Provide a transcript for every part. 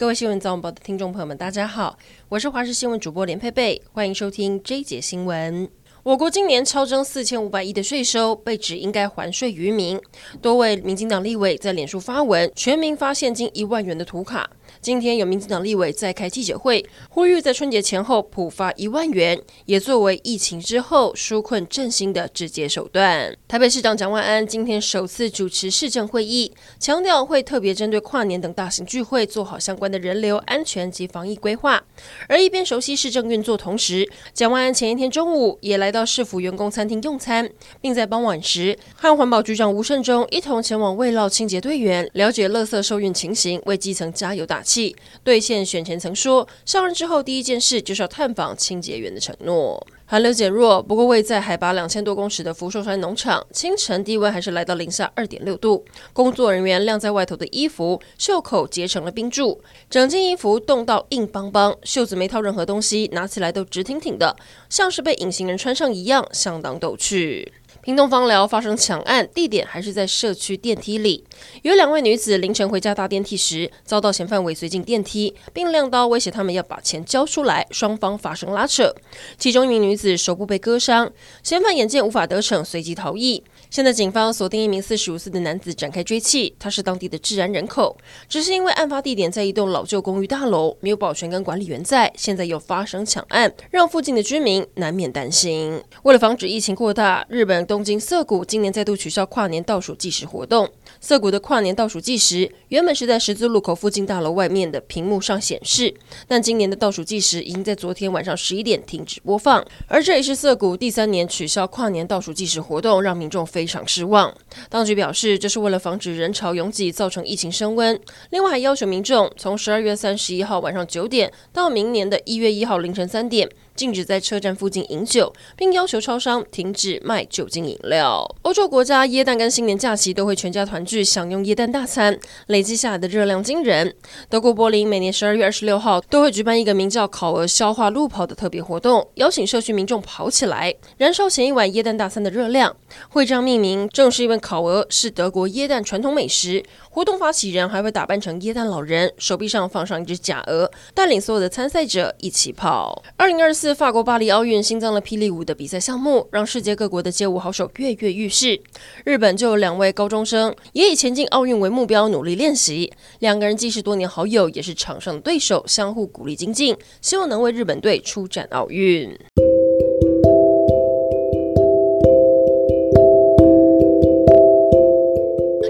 各位新闻早晚报的听众朋友们，大家好，我是华视新闻主播连佩佩，欢迎收听这一节新闻。我国今年超征四千五百亿的税收，被指应该还税于民。多位民进党立委在脸书发文，全民发现金一万元的图卡。今天有民进党立委在开记者会，呼吁在春节前后普发一万元，也作为疫情之后纾困振兴的直接手段。台北市长蒋万安今天首次主持市政会议，强调会特别针对跨年等大型聚会做好相关的人流安全及防疫规划。而一边熟悉市政运作同时，蒋万安前一天中午也来到市府员工餐厅用餐，并在傍晚时和环保局长吴胜忠一同前往慰劳清洁队员，了解垃圾收运情形，为基层加油打气。气兑现选前曾说，上任之后第一件事就是要探访清洁员的承诺。寒流减弱，不过位在海拔两千多公尺的福寿山农场，清晨低温还是来到零下二点六度。工作人员晾在外头的衣服袖口结成了冰柱，整件衣服冻到硬邦邦，袖子没套任何东西，拿起来都直挺挺的，像是被隐形人穿上一样，相当逗趣。屏东方寮发生抢案，地点还是在社区电梯里。有两位女子凌晨回家搭电梯时，遭到嫌犯尾随进电梯，并亮刀威胁他们要把钱交出来，双方发生拉扯。其中一名女子手部被割伤，嫌犯眼见无法得逞，随即逃逸。现在警方锁定一名四十五岁的男子展开追缉，他是当地的治安人口，只是因为案发地点在一栋老旧公寓大楼，没有保全跟管理员在，现在又发生抢案，让附近的居民难免担心。为了防止疫情扩大，日本东京涩谷今年再度取消跨年倒数计时活动。涩谷的跨年倒数计时原本是在十字路口附近大楼外面的屏幕上显示，但今年的倒数计时已经在昨天晚上十一点停止播放，而这也是涩谷第三年取消跨年倒数计时活动，让民众非。非常失望。当局表示，这是为了防止人潮拥挤造成疫情升温。另外，还要求民众从十二月三十一号晚上九点到明年的一月一号凌晨三点，禁止在车站附近饮酒，并要求超商停止卖酒精饮料。欧洲国家耶诞跟新年假期都会全家团聚享用耶诞大餐，累积下来的热量惊人。德国柏林每年十二月二十六号都会举办一个名叫“烤鹅消化路跑”的特别活动，邀请社区民众跑起来，燃烧前一晚耶诞大餐的热量。会这样命名，正是因为烤鹅是德国耶诞传统美食。活动发起人还会打扮成耶诞老人，手臂上放上一只假鹅，带领所有的参赛者一起跑。二零二四法国巴黎奥运新增了霹雳舞的比赛项目，让世界各国的街舞好手跃跃欲试。日本就有两位高中生也以前进奥运为目标努力练习，两个人既是多年好友，也是场上的对手，相互鼓励精进，希望能为日本队出战奥运。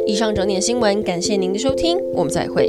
以上整点新闻，感谢您的收听，我们再会。